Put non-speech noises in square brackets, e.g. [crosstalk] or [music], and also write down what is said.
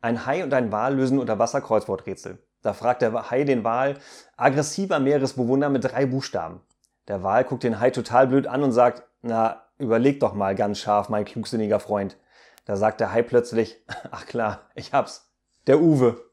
Ein Hai und ein Wal lösen unter Wasser Kreuzworträtsel. Da fragt der Hai den Wal, aggressiver Meeresbewohner mit drei Buchstaben. Der Wal guckt den Hai total blöd an und sagt, na, überleg doch mal ganz scharf, mein klugsinniger Freund. Da sagt der Hai plötzlich, [laughs] ach klar, ich hab's. Der Uwe.